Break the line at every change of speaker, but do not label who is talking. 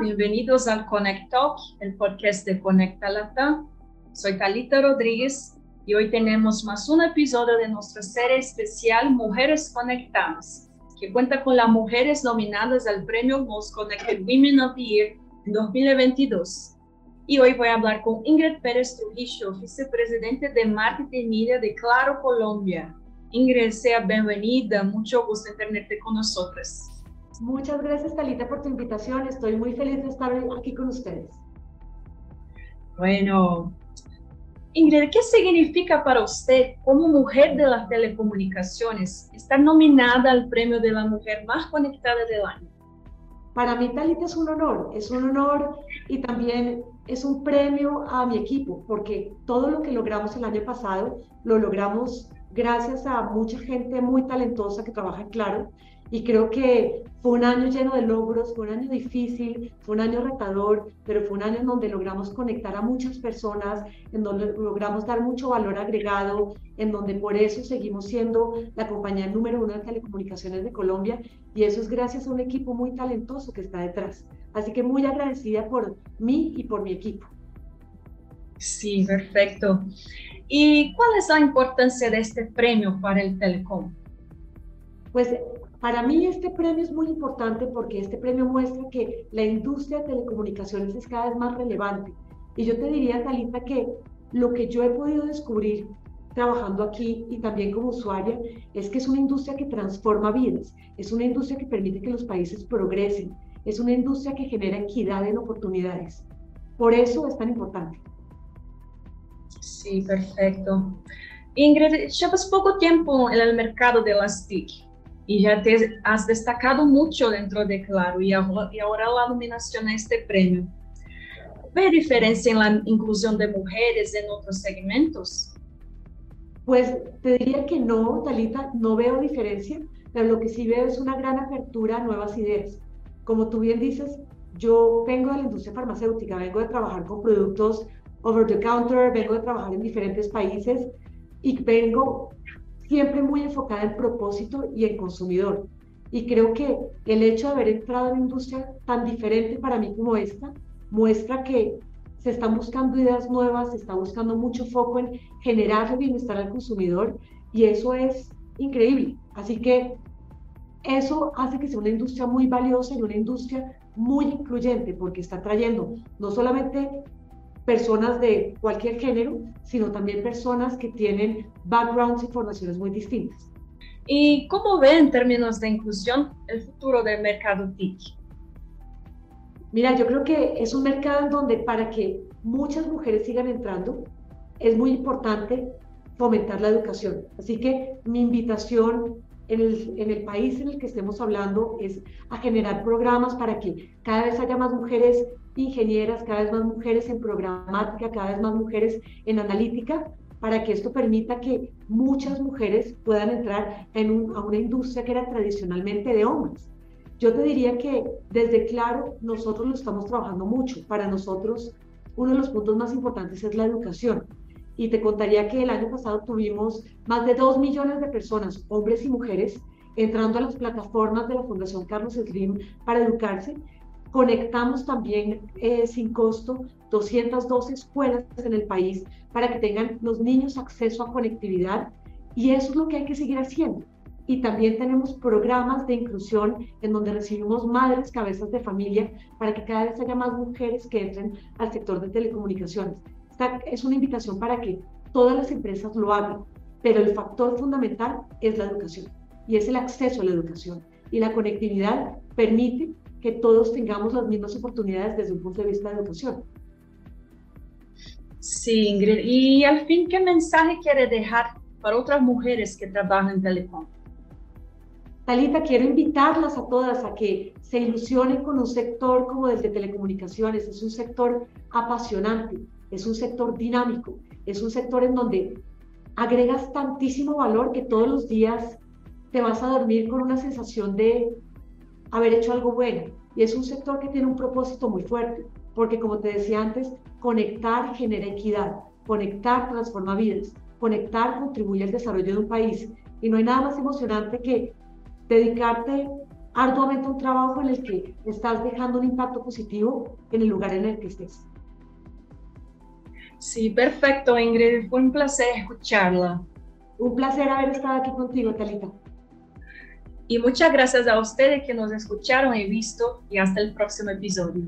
bienvenidos al Connect Talk, el podcast de Conecta Latam. Soy Talita Rodríguez y hoy tenemos más un episodio de nuestra serie especial Mujeres Conectadas, que cuenta con las mujeres nominadas al premio Most Connected Women of the Year en 2022. Y hoy voy a hablar con Ingrid Pérez Trujillo, vicepresidente de Marketing Media de Claro Colombia. Ingrid, sea bienvenida, mucho gusto en tenerte con nosotros.
Muchas gracias, Talita, por tu invitación. Estoy muy feliz de estar aquí con ustedes.
Bueno, Ingrid, ¿qué significa para usted como mujer de las telecomunicaciones estar nominada al premio de la mujer más conectada del año?
Para mí, Talita, es un honor, es un honor y también es un premio a mi equipo, porque todo lo que logramos el año pasado lo logramos gracias a mucha gente muy talentosa que trabaja en Claro y creo que fue un año lleno de logros, fue un año difícil, fue un año retador, pero fue un año en donde logramos conectar a muchas personas, en donde logramos dar mucho valor agregado, en donde por eso seguimos siendo la compañía número uno de telecomunicaciones de Colombia y eso es gracias a un equipo muy talentoso que está detrás. Así que muy agradecida por mí y por mi equipo.
Sí, perfecto. ¿Y cuál es la importancia de este premio para el telecom?
Pues para mí este premio es muy importante porque este premio muestra que la industria de telecomunicaciones es cada vez más relevante. Y yo te diría, Talita, que lo que yo he podido descubrir trabajando aquí y también como usuaria es que es una industria que transforma vidas, es una industria que permite que los países progresen, es una industria que genera equidad en oportunidades. Por eso es tan importante.
Sí, perfecto. Ingrid, llevas poco tiempo en el mercado de las TIC y ya te has destacado mucho dentro de Claro y ahora la nominación a este premio. ¿Ve diferencia en la inclusión de mujeres en otros segmentos?
Pues te diría que no, Talita, no veo diferencia, pero lo que sí veo es una gran apertura a nuevas ideas. Como tú bien dices, yo vengo de la industria farmacéutica, vengo de trabajar con productos over the counter, vengo de trabajar en diferentes países y vengo siempre muy enfocada en propósito y en consumidor. Y creo que el hecho de haber entrado en una industria tan diferente para mí como esta, muestra que se están buscando ideas nuevas, se está buscando mucho foco en generar bienestar al consumidor y eso es increíble. Así que eso hace que sea una industria muy valiosa y una industria muy incluyente porque está trayendo no solamente personas de cualquier género, sino también personas que tienen backgrounds y formaciones muy distintas.
¿Y cómo ve en términos de inclusión el futuro del mercado TIC?
Mira, yo creo que es un mercado en donde para que muchas mujeres sigan entrando, es muy importante fomentar la educación. Así que mi invitación en el, en el, país en el que estemos hablando es a generar programas para que cada vez haya más mujeres ingenieras, cada vez más mujeres en programática, cada vez más mujeres en analítica, para que esto permita que muchas mujeres puedan entrar en a una industria que era tradicionalmente de hombres. Yo te diría que desde Claro nosotros lo estamos trabajando mucho. Para nosotros uno de los puntos más importantes es la educación. Y te contaría que el año pasado tuvimos más de dos millones de personas, hombres y mujeres, entrando a las plataformas de la Fundación Carlos Slim para educarse Conectamos también eh, sin costo 212 escuelas en el país para que tengan los niños acceso a conectividad y eso es lo que hay que seguir haciendo. Y también tenemos programas de inclusión en donde recibimos madres, cabezas de familia, para que cada vez haya más mujeres que entren al sector de telecomunicaciones. Esta es una invitación para que todas las empresas lo hagan, pero el factor fundamental es la educación y es el acceso a la educación. Y la conectividad permite que todos tengamos las mismas oportunidades desde un punto de vista de educación.
Sí, Ingrid. Y al fin, ¿qué mensaje quiere dejar para otras mujeres que trabajan en telecom?
Talita, quiero invitarlas a todas a que se ilusionen con un sector como el de telecomunicaciones. Es un sector apasionante, es un sector dinámico, es un sector en donde agregas tantísimo valor que todos los días te vas a dormir con una sensación de haber hecho algo bueno. Y es un sector que tiene un propósito muy fuerte, porque como te decía antes, conectar genera equidad, conectar transforma vidas, conectar contribuye al desarrollo de un país. Y no hay nada más emocionante que dedicarte arduamente a un trabajo en el que estás dejando un impacto positivo en el lugar en el que estés.
Sí, perfecto, Ingrid. Fue un placer escucharla.
Un placer haber estado aquí contigo, Talita.
Y muchas gracias a ustedes que nos escucharon y visto y hasta el próximo episodio.